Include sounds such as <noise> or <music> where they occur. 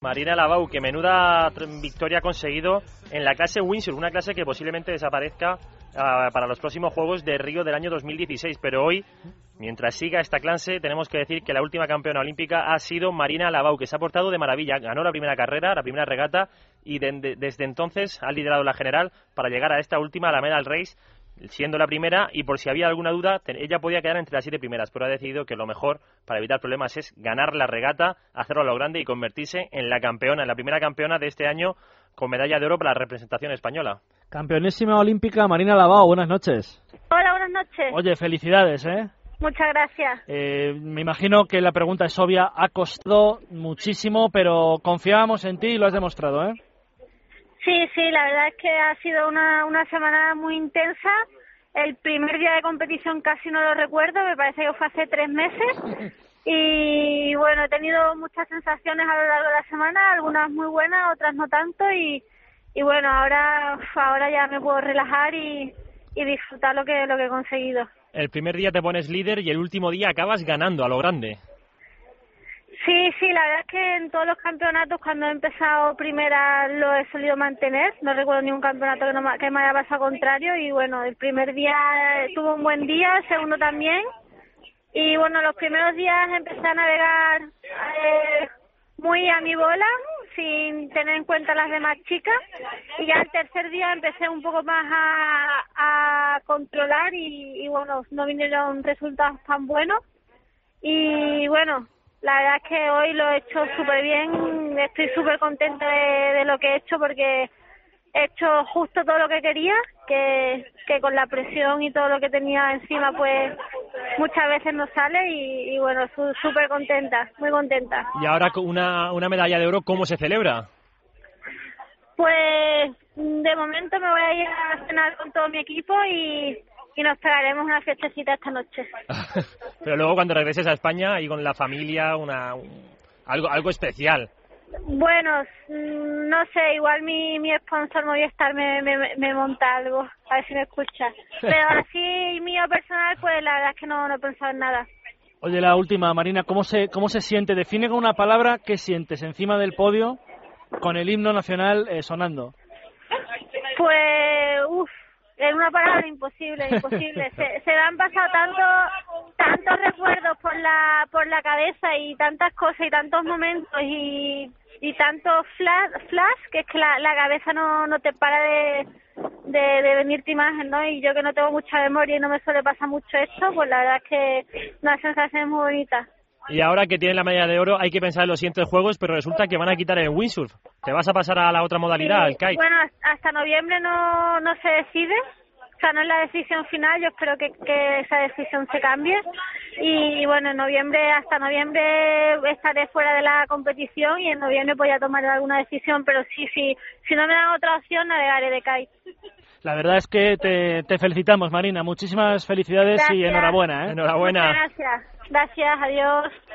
Marina Lavau, que menuda victoria ha conseguido en la clase Windsor, una clase que posiblemente desaparezca uh, para los próximos Juegos de Río del año 2016. Pero hoy, mientras siga esta clase, tenemos que decir que la última campeona olímpica ha sido Marina Lavau, que se ha portado de maravilla. Ganó la primera carrera, la primera regata, y de, desde entonces ha liderado la general para llegar a esta última, la Medal Race, siendo la primera y por si había alguna duda, ella podía quedar entre las siete primeras, pero ha decidido que lo mejor para evitar problemas es ganar la regata, hacerlo a lo grande y convertirse en la campeona, en la primera campeona de este año con medalla de oro para la representación española. Campeonésima olímpica Marina Lavao, buenas noches. Hola, buenas noches. Oye, felicidades, ¿eh? Muchas gracias. Eh, me imagino que la pregunta es obvia, ha costado muchísimo, pero confiábamos en ti y lo has demostrado, ¿eh? Sí, sí, la verdad es que ha sido una, una semana muy intensa. El primer día de competición casi no lo recuerdo, me parece que fue hace tres meses. <laughs> Y bueno, he tenido muchas sensaciones a lo largo de la semana, algunas muy buenas, otras no tanto. Y, y bueno, ahora, ahora ya me puedo relajar y, y disfrutar lo que, lo que he conseguido. El primer día te pones líder y el último día acabas ganando a lo grande. Sí, sí, la verdad es que en todos los campeonatos cuando he empezado primera lo he solido mantener. No recuerdo ningún campeonato que, no, que me haya pasado contrario y bueno, el primer día tuvo un buen día, el segundo también. Y bueno, los primeros días empecé a navegar eh, muy a mi bola, sin tener en cuenta las demás chicas. Y ya el tercer día empecé un poco más a, controlar y bueno, no vinieron resultados tan buenos. Y bueno, la verdad es que hoy lo he hecho súper bien, estoy súper contenta de, de, lo que he hecho porque he hecho justo todo lo que quería, que, que con la presión y todo lo que tenía encima pues muchas veces no sale y, y bueno, súper contenta, muy contenta. Y ahora una, una medalla de oro, ¿cómo se celebra? Pues de momento me voy a ir a cenar con todo mi equipo y y nos pegaremos una fiestecita esta noche. <laughs> Pero luego cuando regreses a España y con la familia, una algo algo especial. Bueno, no sé, igual mi, mi sponsor Movistar me, me, me monta algo, a ver si me escucha. Pero <laughs> así mío personal, pues la verdad es que no, no he pensado en nada. Oye, la última, Marina, ¿cómo se, cómo se siente? Define con una palabra qué sientes encima del podio con el himno nacional eh, sonando. Pues, uff, es una palabra imposible, imposible. <laughs> se, se me han pasado tanto, tantos recuerdos por la, por la cabeza y tantas cosas y tantos momentos y, y tantos flash, flash que es que la, la cabeza no, no te para de, de, de venirte imagen, ¿no? Y yo que no tengo mucha memoria y no me suele pasar mucho esto, pues la verdad es que una sensación muy bonita. Y ahora que tienen la medalla de oro hay que pensar en los siguientes juegos, pero resulta que van a quitar el windsurf. ¿Te vas a pasar a la otra modalidad, sí, al kite? Bueno, hasta noviembre no, no se decide. O sea, no es la decisión final, yo espero que, que esa decisión se cambie. Y bueno, en noviembre, hasta noviembre estaré fuera de la competición y en noviembre voy a tomar alguna decisión, pero sí, sí, si no me dan otra opción, navegaré de kite. La verdad es que te, te felicitamos, Marina. Muchísimas felicidades Gracias. y enhorabuena. ¿eh? Enhorabuena. Muchas gracias. Gracias, adiós.